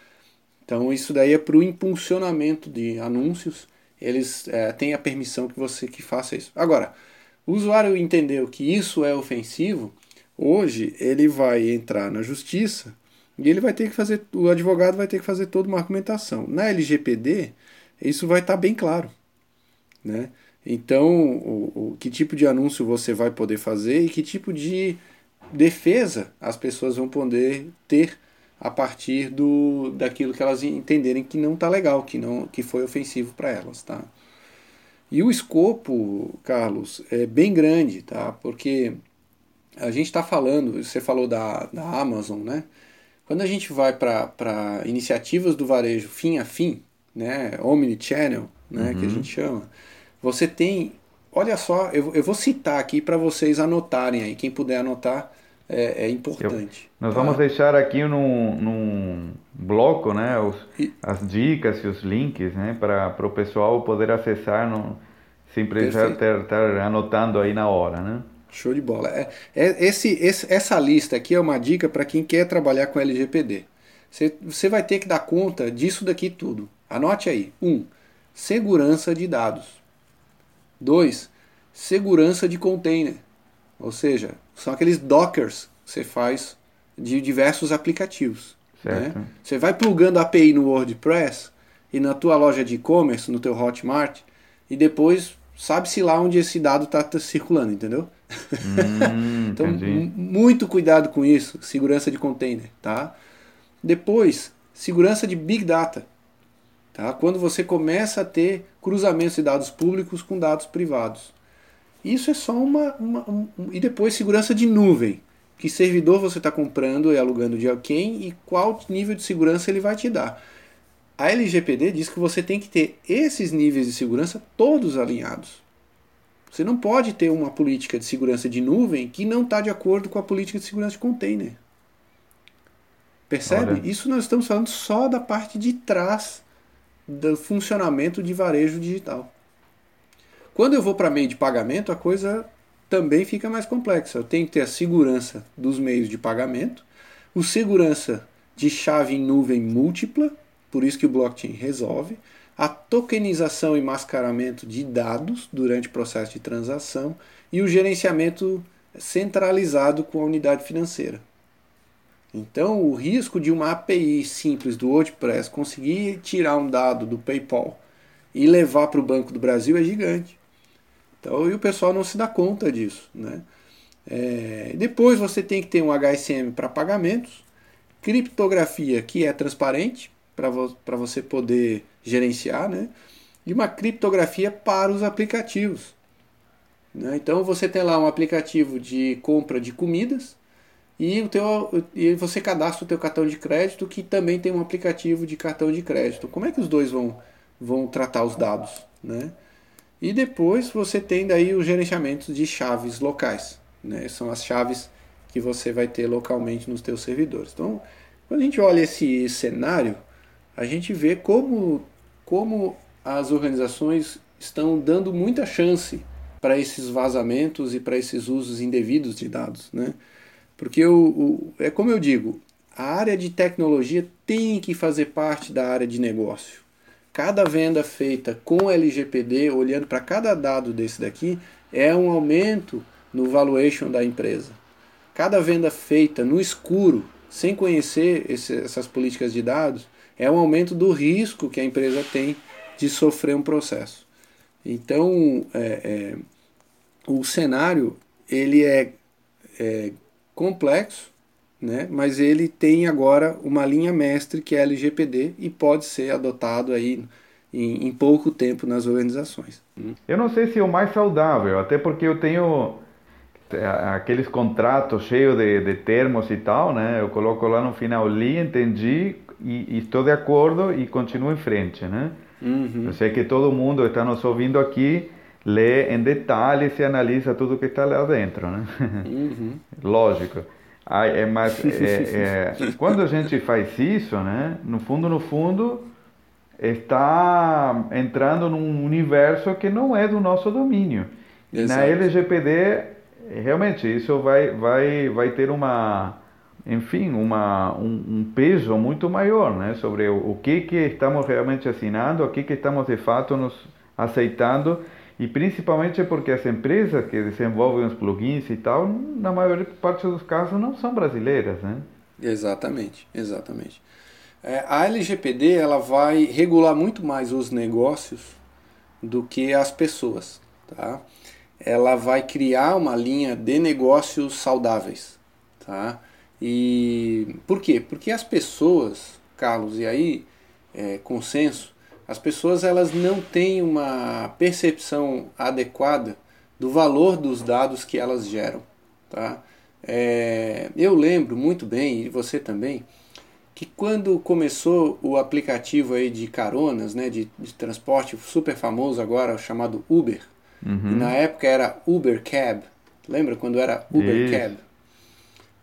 Então, isso daí é para o impulsionamento de anúncios. Eles é, têm a permissão que você que faça isso. Agora, o usuário entendeu que isso é ofensivo, hoje ele vai entrar na justiça e ele vai ter que fazer, o advogado vai ter que fazer toda uma argumentação. Na LGPD, isso vai estar tá bem claro, né? Então, o, o, que tipo de anúncio você vai poder fazer e que tipo de defesa as pessoas vão poder ter a partir do daquilo que elas entenderem que não está legal, que não que foi ofensivo para elas, tá? E o escopo, Carlos, é bem grande, tá? Porque a gente está falando, você falou da, da Amazon, né? Quando a gente vai para iniciativas do varejo fim a fim, né? Omnichannel, né? Uhum. Que a uhum. gente chama, você tem. Olha só, eu, eu vou citar aqui para vocês anotarem aí, quem puder anotar é, é importante. Eu, nós tá? vamos deixar aqui num, num bloco, né, os, e, as dicas e os links, né, para o pessoal poder acessar, no, sem precisar estar anotando aí na hora, né? Show de bola. É, é, esse, esse, essa lista aqui é uma dica para quem quer trabalhar com LGPD. Você, você vai ter que dar conta disso daqui tudo. Anote aí. 1. Um, segurança de dados. 2. Segurança de container. Ou seja, são aqueles dockers que você faz de diversos aplicativos. Né? Você vai plugando a API no WordPress e na tua loja de e-commerce, no teu Hotmart, e depois sabe-se lá onde esse dado está tá circulando, entendeu? Hum, então, muito cuidado com isso, segurança de container, tá? Depois, segurança de Big Data. Tá? Quando você começa a ter cruzamentos de dados públicos com dados privados. Isso é só uma. uma um, e depois, segurança de nuvem. Que servidor você está comprando e alugando de quem e qual nível de segurança ele vai te dar. A LGPD diz que você tem que ter esses níveis de segurança todos alinhados. Você não pode ter uma política de segurança de nuvem que não está de acordo com a política de segurança de container. Percebe? Olha. Isso nós estamos falando só da parte de trás do funcionamento de varejo digital. Quando eu vou para meio de pagamento, a coisa também fica mais complexa. Eu tenho que ter a segurança dos meios de pagamento, o segurança de chave em nuvem múltipla, por isso que o blockchain resolve, a tokenização e mascaramento de dados durante o processo de transação e o gerenciamento centralizado com a unidade financeira. Então, o risco de uma API simples do WordPress conseguir tirar um dado do PayPal e levar para o Banco do Brasil é gigante. Então, e o pessoal não se dá conta disso. Né? É, depois você tem que ter um HSM para pagamentos, criptografia que é transparente para vo você poder gerenciar, né? e uma criptografia para os aplicativos. Né? Então você tem lá um aplicativo de compra de comidas e, o teu, e você cadastra o teu cartão de crédito que também tem um aplicativo de cartão de crédito. Como é que os dois vão, vão tratar os dados? Né? E depois você tem daí os gerenciamentos de chaves locais. Né? São as chaves que você vai ter localmente nos teus servidores. Então, quando a gente olha esse cenário, a gente vê como, como as organizações estão dando muita chance para esses vazamentos e para esses usos indevidos de dados. Né? Porque o, o, é como eu digo, a área de tecnologia tem que fazer parte da área de negócio. Cada venda feita com LGPD, olhando para cada dado desse daqui, é um aumento no valuation da empresa. Cada venda feita no escuro, sem conhecer esse, essas políticas de dados, é um aumento do risco que a empresa tem de sofrer um processo. Então, é, é, o cenário ele é, é complexo, né? mas ele tem agora uma linha mestre que é LGPD e pode ser adotado aí em, em pouco tempo nas organizações. Eu não sei se é o mais saudável, até porque eu tenho é, aqueles contratos cheios de, de termos e tal, né? Eu coloco lá no final, li, entendi e, e estou de acordo e continuo em frente, né? Uhum. Eu sei que todo mundo está nos ouvindo aqui lê em detalhes e analisa tudo que está lá dentro, né? Uhum. Lógico. Aí, é, mas é, é, quando a gente faz isso, né? No fundo, no fundo, está entrando num universo que não é do nosso domínio. Exato. Na LGPD, realmente, isso vai, vai, vai ter uma, enfim, uma, um, um, peso muito maior, né? Sobre o, o que que estamos realmente assinando, o que que estamos de fato nos aceitando e principalmente porque as empresas que desenvolvem os plugins e tal, na maior parte dos casos, não são brasileiras, né? Exatamente, exatamente. É, a LGPD ela vai regular muito mais os negócios do que as pessoas, tá? Ela vai criar uma linha de negócios saudáveis, tá? E por quê? Porque as pessoas, Carlos, e aí é, consenso, as pessoas elas não têm uma percepção adequada do valor dos dados que elas geram. Tá? É, eu lembro muito bem, e você também, que quando começou o aplicativo aí de caronas, né, de, de transporte super famoso agora, chamado Uber, uhum. na época era Uber Cab, lembra quando era Uber Isso. Cab?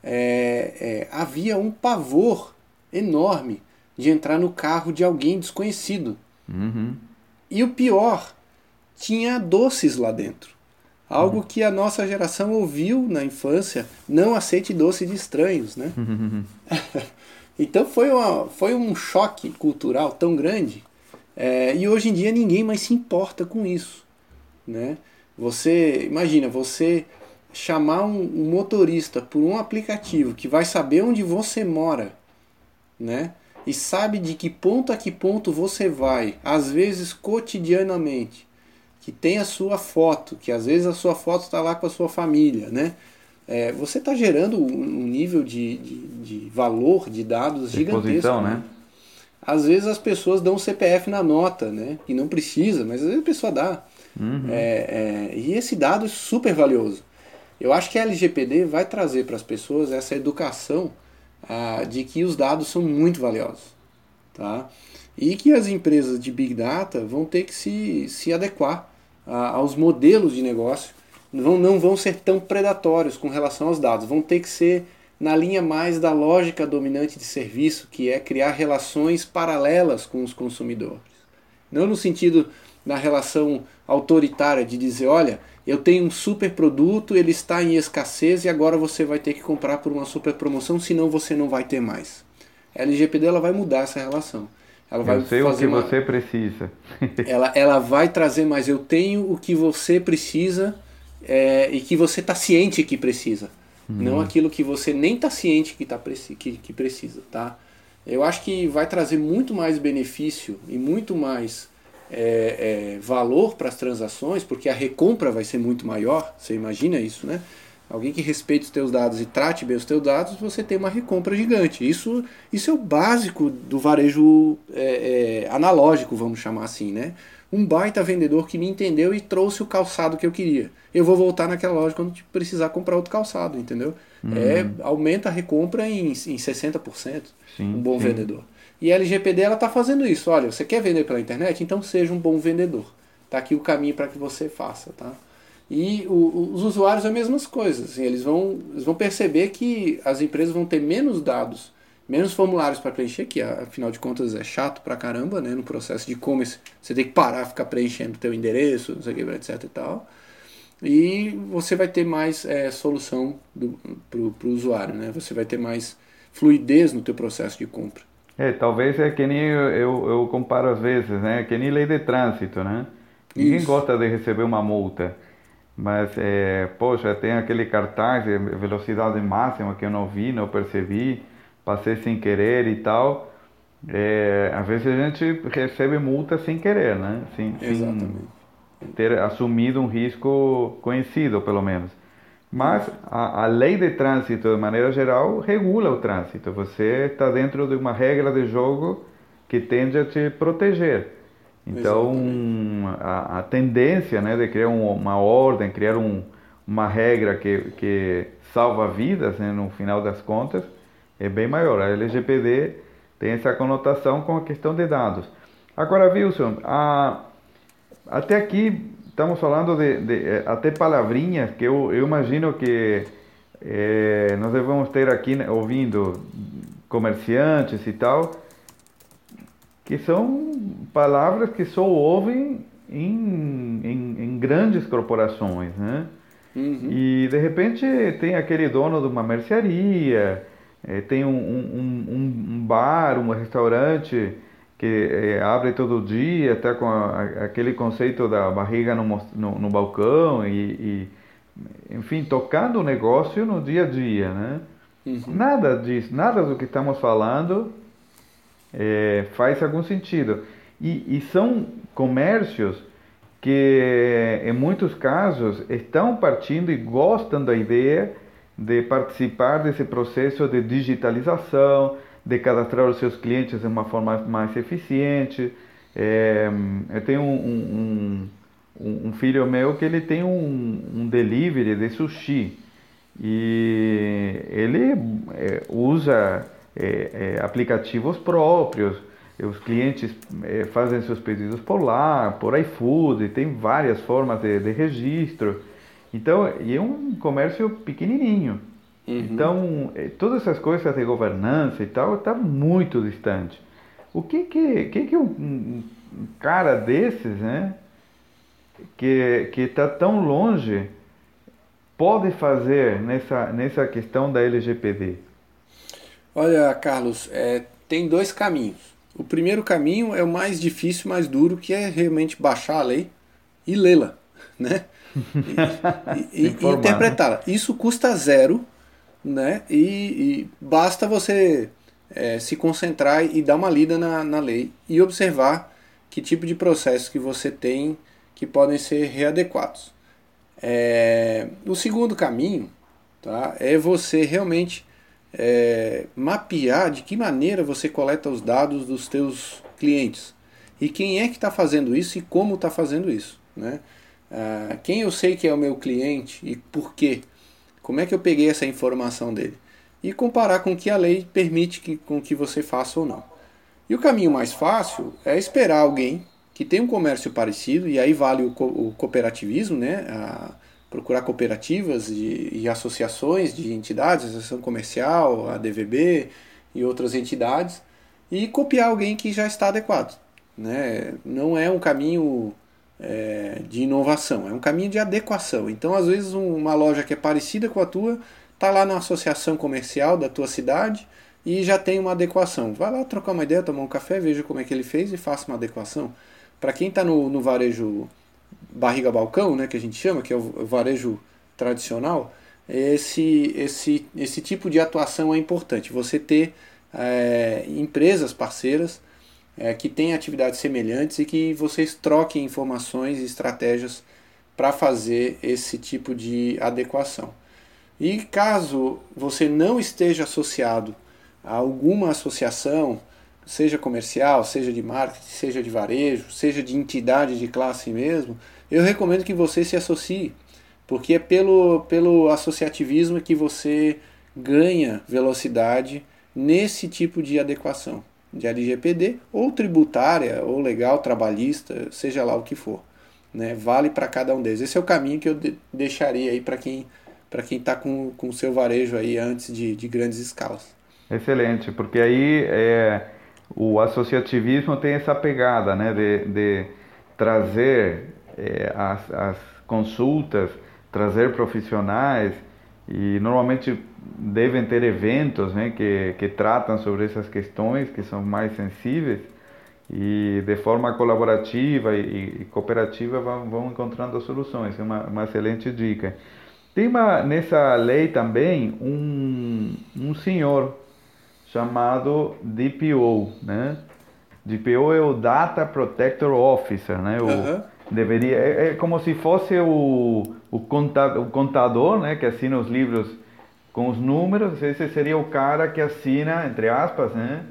É, é, havia um pavor enorme de entrar no carro de alguém desconhecido. Uhum. E o pior, tinha doces lá dentro. Algo uhum. que a nossa geração ouviu na infância, não aceite doce de estranhos, né? então foi, uma, foi um choque cultural tão grande é, e hoje em dia ninguém mais se importa com isso, né? Você, imagina, você chamar um, um motorista por um aplicativo que vai saber onde você mora, né? E sabe de que ponto a que ponto você vai, às vezes cotidianamente, que tem a sua foto, que às vezes a sua foto está lá com a sua família, né? É, você está gerando um nível de, de, de, valor de dados gigantesco. Né? né? Às vezes as pessoas dão CPF na nota, né? E não precisa, mas às vezes a pessoa dá. Uhum. É, é, e esse dado é super valioso. Eu acho que a LGPD vai trazer para as pessoas essa educação de que os dados são muito valiosos. Tá? E que as empresas de Big Data vão ter que se, se adequar aos modelos de negócio, não, não vão ser tão predatórios com relação aos dados, vão ter que ser na linha mais da lógica dominante de serviço, que é criar relações paralelas com os consumidores. Não no sentido da relação autoritária de dizer, olha, eu tenho um super produto, ele está em escassez e agora você vai ter que comprar por uma super promoção, senão você não vai ter mais. A LGPD ela vai mudar essa relação. Ela vai eu sei fazer o que uma... você precisa. ela, ela vai trazer mais. Eu tenho o que você precisa é, e que você está ciente que precisa. Uhum. Não aquilo que você nem está ciente que, tá, que, que precisa. Tá? Eu acho que vai trazer muito mais benefício e muito mais é, é, valor para as transações, porque a recompra vai ser muito maior, você imagina isso, né? Alguém que respeite os teus dados e trate bem os teus dados, você tem uma recompra gigante. Isso, isso é o básico do varejo é, é analógico, vamos chamar assim, né? Um baita vendedor que me entendeu e trouxe o calçado que eu queria. Eu vou voltar naquela loja quando precisar comprar outro calçado, entendeu? Uhum. É, aumenta a recompra em, em 60%. Sim, um bom sim. vendedor. E a LGPD ela está fazendo isso. Olha, você quer vender pela internet? Então seja um bom vendedor. Está aqui o caminho para que você faça, tá? E o, os usuários a mesmas coisas. Assim, eles, vão, eles vão perceber que as empresas vão ter menos dados, menos formulários para preencher, que afinal de contas é chato pra caramba, né? No processo de e-commerce, você tem que parar, ficar preenchendo teu endereço, não sei o que, etc e tal. E você vai ter mais é, solução para o usuário, né? Você vai ter mais fluidez no teu processo de compra. É, talvez é que nem eu, eu, eu, comparo às vezes, né? Que nem lei de trânsito, né? Ninguém Isso. gosta de receber uma multa, mas, é, poxa, tem aquele cartaz de velocidade máxima que eu não vi, não percebi, passei sem querer e tal. É, às vezes a gente recebe multa sem querer, né? Sem, sem ter assumido um risco conhecido, pelo menos. Mas a, a, lei de trânsito, de maneira geral, regula o trânsito. Você está dentro de uma regra de jogo que tende a te proteger. Então, a, a, tendência né, de criar um, uma ordem, criar um, uma regra que, que salva vidas, né, no final das contas, é bem maior. A LGPD tem essa conotação com a questão de dados. Agora, Wilson, a, até aqui estamos falando de, de, eh, até palavrinhas que eu, eu imagino que é, nós devemos ter aqui né, ouvindo comerciantes e tal, que são palavras que só ouvem em, em, em grandes corporações, né? Uhum. E de repente tem aquele dono de uma mercearia, é, tem um, um, um, um bar, um restaurante que é, abre todo dia, está com a, aquele conceito da barriga no, no, no balcão e, e, enfim, tocando o negócio no dia a dia, né? Uhum. Nada disso, nada do que estamos falando é, faz algum sentido. E, e são comércios que, em muitos casos, estão partindo e gostam da ideia de participar desse processo de digitalização, de cadastrar os seus clientes de uma forma mais eficiente. É, eu tenho um, um, um, filho meu que ele tem um, um delivery de sushi e ele é, usa é, é aplicativos próprios. Os clientes é, fazem seus pedidos por lá, por iFood, tem várias formas de, de registro. Então, e é um comércio pequenininho. Uhum. Então, eh, todas essas coisas de governança e tal está muito distante. O que que, que, que um, cara desses, né, que que está tão longe, pode fazer nessa nessa questão da LGPD? Olha, Carlos, é, tem dois caminhos. O primeiro caminho é o mais difícil, mais duro, que é realmente baixar a lei e lê-la, né? E, e, e né? interpretá-la. Isso custa zero né? E, e basta você é, se concentrar e dar uma lida na, na lei e observar que tipo de processo que você tem que podem ser readequados. É, o segundo caminho tá, é você realmente é, mapear de que maneira você coleta os dados dos teus clientes e quem é que está fazendo isso e como está fazendo isso. Né? Ah, quem eu sei que é o meu cliente e por quê? Como é que eu peguei essa informação dele? E comparar com o que a lei permite que, com que você faça ou não. E o caminho mais fácil é esperar alguém que tem um comércio parecido, e aí vale o, co o cooperativismo, né? A, procurar cooperativas e, e, associações de entidades, Associação Comercial, a DVB e outras entidades, e copiar alguém que já está adequado. Né? Não é um caminho é, de inovação, é um caminho de adequação. Então, às vezes, uma loja que é parecida com a tua está lá na associação comercial da tua cidade e já tem uma adequação. Vai lá trocar uma ideia, tomar um café, veja como é que ele fez e faça uma adequação. Para quem está no, no varejo barriga balcão, né, que a gente chama, que é o varejo tradicional, esse, esse, esse tipo de atuação é importante. Você ter é, empresas parceiras é, que têm atividades semelhantes e que vocês troquem informações e estratégias para fazer esse tipo de adequação. E caso você não esteja associado a alguma associação, seja comercial, seja de marketing, seja de varejo, seja de entidade de classe mesmo, eu recomendo que você se associe, porque é pelo, pelo associativismo que você ganha velocidade nesse tipo de adequação, de LGPD ou tributária, ou legal, trabalhista, seja lá o que for. Né? Vale para cada um deles. Esse é o caminho que eu de deixaria aí para quem para quem está com o seu varejo aí antes de, de grandes escalas. Excelente, porque aí é, o associativismo tem essa pegada, né, de, de trazer é, as, as consultas, trazer profissionais e normalmente devem ter eventos né, que, que tratam sobre essas questões que são mais sensíveis e de forma colaborativa e, e cooperativa vão, vão, encontrando soluções. É uma, uma excelente dica. Tem uma, nessa lei também um, um senhor chamado DPO, né? DPO é o Data Protector Officer, né? O, uhum. deveria, é, é, como se fosse o, o, contador, o contador, né? Que assina os livros com os números. Esse seria o cara que assina, entre aspas, né?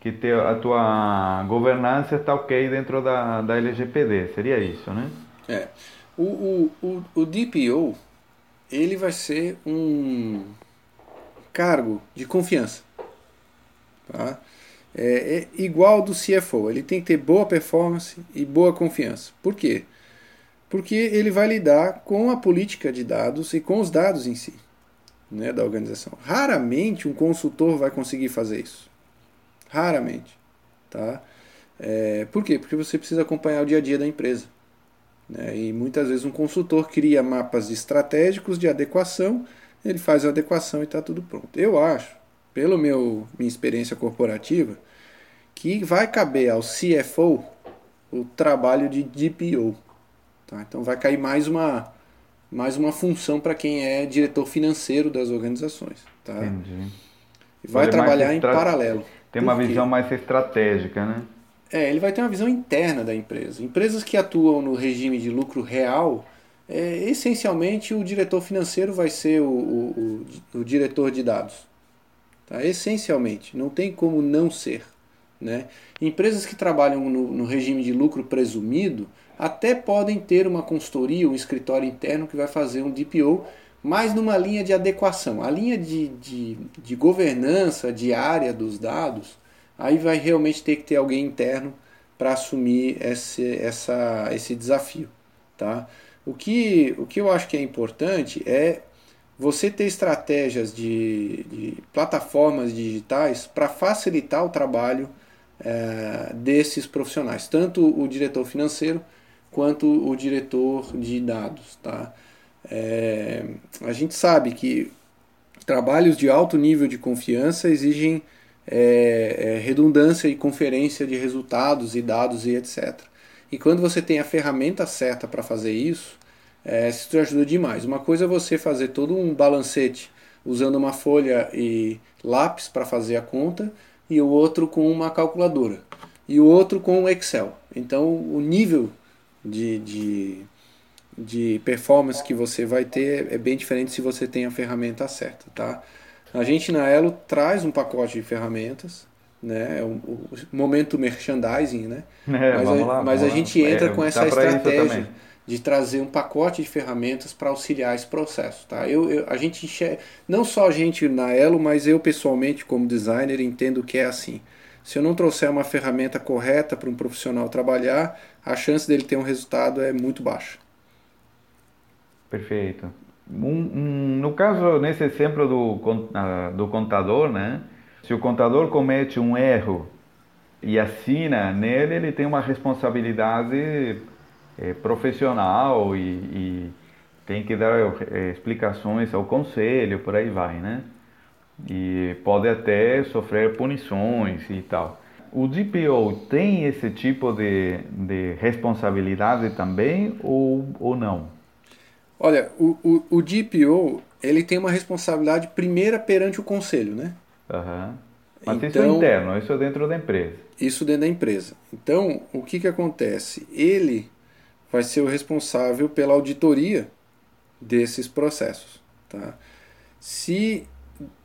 Que te, a tua governança está ok dentro da, da LGPD. Seria isso, né? É. O, o, o, o DPO, ele vai ser um cargo de confiança. Tá? É, é igual do CFO, ele tem que ter boa performance e boa confiança. Por quê? Porque ele vai lidar com a política de dados e com os dados em si né, da organização. Raramente um consultor vai conseguir fazer isso. Raramente. Tá? É, por quê? Porque você precisa acompanhar o dia a dia da empresa. Né? E muitas vezes um consultor cria mapas estratégicos de adequação, ele faz a adequação e está tudo pronto. Eu acho pelo meu minha experiência corporativa, que vai caber ao CFO o trabalho de DPO. Tá? Então vai cair mais uma mais uma função para quem é diretor financeiro das organizações. Tá? Entendi. Vai trabalhar em paralelo. Tem uma visão mais estratégica, né? É, ele vai ter uma visão interna da empresa. Empresas que atuam no regime de lucro real, é, essencialmente o diretor financeiro vai ser o, o, o, o diretor de dados. Tá? Essencialmente, não tem como não ser. Né? Empresas que trabalham no, no, regime de lucro presumido até podem ter uma consultoria, um escritório interno que vai fazer um DPO, mas numa linha de adequação. A linha de, de, de governança dos dados, aí vai realmente ter que ter alguém interno para assumir esse, essa, esse desafio. Tá? O, que, o que eu acho que é importante é você ter estratégias de, de plataformas digitais para facilitar o trabalho é, desses profissionais, tanto o diretor financeiro quanto o diretor de dados. Tá? É, a gente sabe que trabalhos de alto nível de confiança exigem é, é redundância e conferência de resultados e dados e etc. E quando você tem a ferramenta certa para fazer isso, é, isso te ajuda demais. Uma coisa é você fazer todo um balancete usando uma folha e lápis para fazer a conta, e o outro com uma calculadora, e o outro com o Excel. Então o nível de, de, de performance que você vai ter é bem diferente se você tem a ferramenta certa, tá? A gente na Elo traz um pacote de ferramentas, né? É o, o momento merchandising, né? É, mas a, lá, mas a gente lá. entra É, com essa estratégia de trazer um pacote de ferramentas para auxiliar esse processo, tá? Eu, eu- a gente enxerga, não só a gente na Elo, mas eu pessoalmente como designer entendo que é assim. Se eu não trouxer uma ferramenta correta para um profissional trabalhar, a chance dele ter um resultado é muito baixa. Perfeito. Um- um- no caso, nesse exemplo do, ah, do contador, né? Se o contador comete um erro e assina nele, ele tem uma responsabilidade eh, profissional e, e tem que dar eh, explicações ao conselho, por aí vai, né? E pode até sofrer punições e tal. O DPO tem esse tipo de, de responsabilidade também ou, ou não? Olha, o, o, o DPO ele tem uma responsabilidade primeira perante o conselho, né? Aham. Mas isso é Então- interno, isso é dentro da empresa. Isso dentro da empresa. Então, o que, que acontece? Ele vai ser o responsável pela auditoria desses processos. Tá? Se,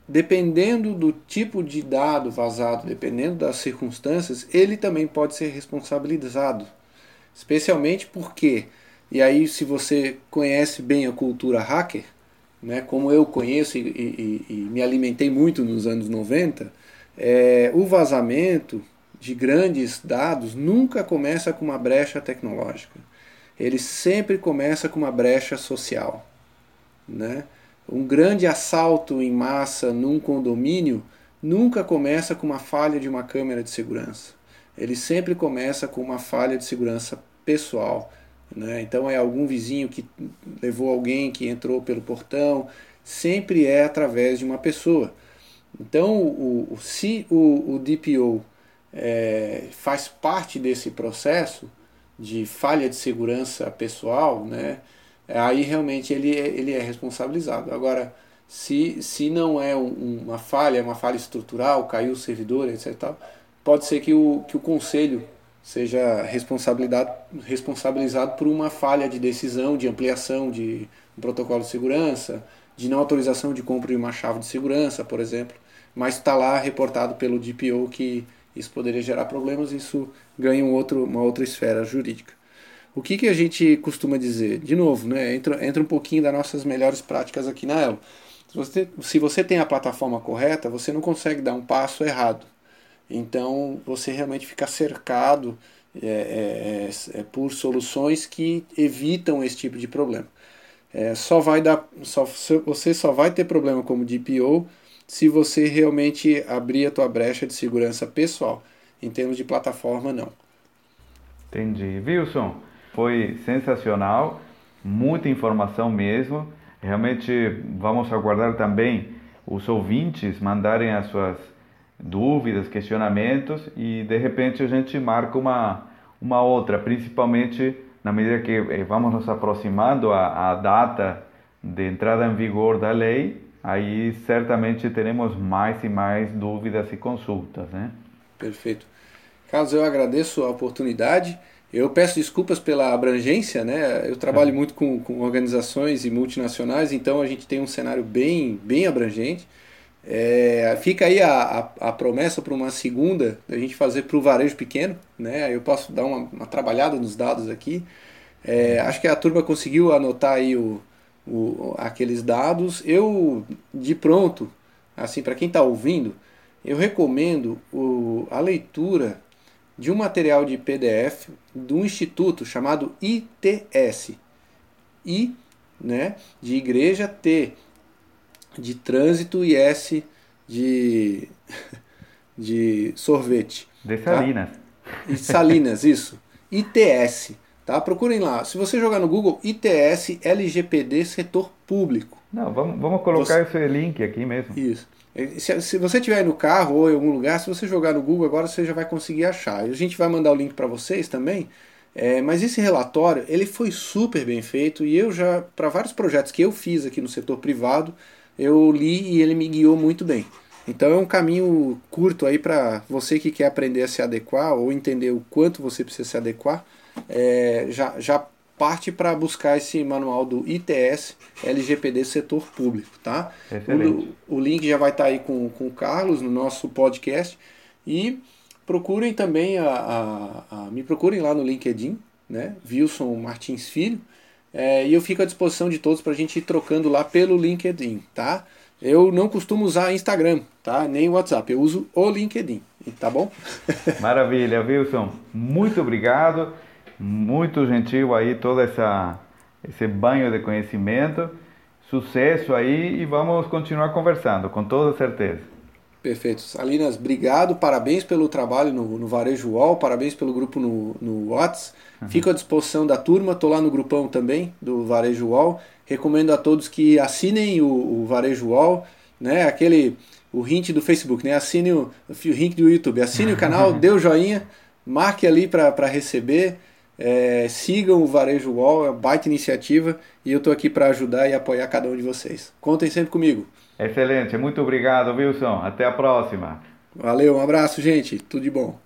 dependendo do tipo de dado vazado, dependendo das circunstâncias, ele também pode ser responsabilizado. Especialmente porque, e aí se você conhece bem a cultura hacker, né, como eu conheço e, e- e me alimentei muito nos anos 90, é, o vazamento de grandes dados nunca começa com uma brecha tecnológica. Ele sempre começa com uma brecha social. Né? Um grande assalto em massa num condomínio nunca começa com uma falha de uma câmera de segurança. Ele sempre começa com uma falha de segurança pessoal. Né? Então é algum vizinho que levou alguém que entrou pelo portão. Sempre é através de uma pessoa. Então, o, o- se o, o DPO é, faz parte desse processo de falha de segurança pessoal, né, aí realmente ele, é- ele é responsabilizado. Agora, se, se não é um- uma falha, uma falha estrutural, caiu o servidor, etc. tal, pode ser que o, que o conselho seja responsabilidade, responsabilizado por uma falha de decisão, de ampliação de um protocolo de segurança, de não autorização de compra de uma chave de segurança, por exemplo, mas está lá reportado pelo DPO que isso poderia gerar problemas, isso ganha um outro, uma outra esfera jurídica. O que, que a gente costuma dizer? De novo, né, entra, entra um pouquinho das nossas melhores práticas aqui na Elo. Se você, se você tem a plataforma correta, você não consegue dar um passo errado. Então você realmente fica cercado é, é, é, por soluções que evitam esse tipo de problema. É, só vai dar, só, você só vai ter problema como DPO se você realmente abrir a tua brecha de segurança pessoal. Em termos de plataforma, não. Entendi. Wilson, foi sensacional, muita informação mesmo. Realmente vamos aguardar também os ouvintes mandarem as suas dúvidas, questionamentos e de repente a gente marca uma, uma outra, principalmente na medida que eh, vamos nos aproximando à, data de entrada em vigor da lei, aí certamente teremos mais e mais dúvidas e consultas, né? Perfeito. Carlos, eu agradeço a oportunidade. Eu peço desculpas pela abrangência, né? Eu trabalho muito com, com organizações e multinacionais, então a gente tem um cenário bem, bem abrangente. É, fica aí a, a, a promessa para uma segunda, da gente fazer para o varejo pequeno, né? Eu posso dar uma, uma trabalhada nos dados aqui. É, acho que a turma conseguiu anotar aí o, o, aqueles dados. Eu, de pronto, assim, para quem está ouvindo, eu recomendo o, a leitura de um material de PDF de um instituto chamado ITS. I, né, de igreja, T, de trânsito e S de, de sorvete. De Salinas. Tá? Salinas, isso. ITS. Tá? Procurem lá. Se você jogar no Google, ITS LGPD Setor Público. Não, vamos, vamos colocar você... esse link aqui mesmo. Isso. Se, se você estiver no carro ou em algum lugar, se você jogar no Google agora, você já vai conseguir achar. A gente vai mandar o link para vocês também. É, mas esse relatório, ele foi super bem feito e eu já, para vários projetos que eu fiz aqui no setor privado, eu li e ele me guiou muito bem. Então é um caminho curto aí para você que quer aprender a se adequar ou entender o quanto você precisa se adequar. é, já, já parte para buscar esse manual do ITS LGPD Setor Público, tá? O, o, link já vai estar tá aí com, com o Carlos no nosso podcast e procurem também a, a, a me procurem lá no LinkedIn, né? Wilson Martins Filho, é, e eu fico à disposição de todos para a gente ir trocando lá pelo LinkedIn, tá? Eu não costumo usar Instagram, tá? Nem WhatsApp, eu uso o LinkedIn, tá bom? Maravilha, Wilson. Muito obrigado. Muito gentil aí todo essa esse banho de conhecimento. Sucesso aí e vamos continuar conversando, com toda certeza. Perfeito. Salinas, obrigado, parabéns pelo trabalho no, no Varejo UOL, parabéns pelo grupo no, no Whats. Uhum. Fico à disposição da turma, estou lá no grupão também do Varejo UOL. Recomendo a todos que assinem o, o Varejo UOL, né? aquele, o hint do Facebook, né? assine o, o hint do YouTube, assine o canal, dê o joinha, marque ali para receber. É, sigam o Varejo UOL, é uma baita iniciativa e eu estou aqui para ajudar e apoiar cada um de vocês. Contem sempre comigo. Excelente, muito obrigado, Wilson. Até a próxima. Valeu, um abraço, gente. Tudo de bom.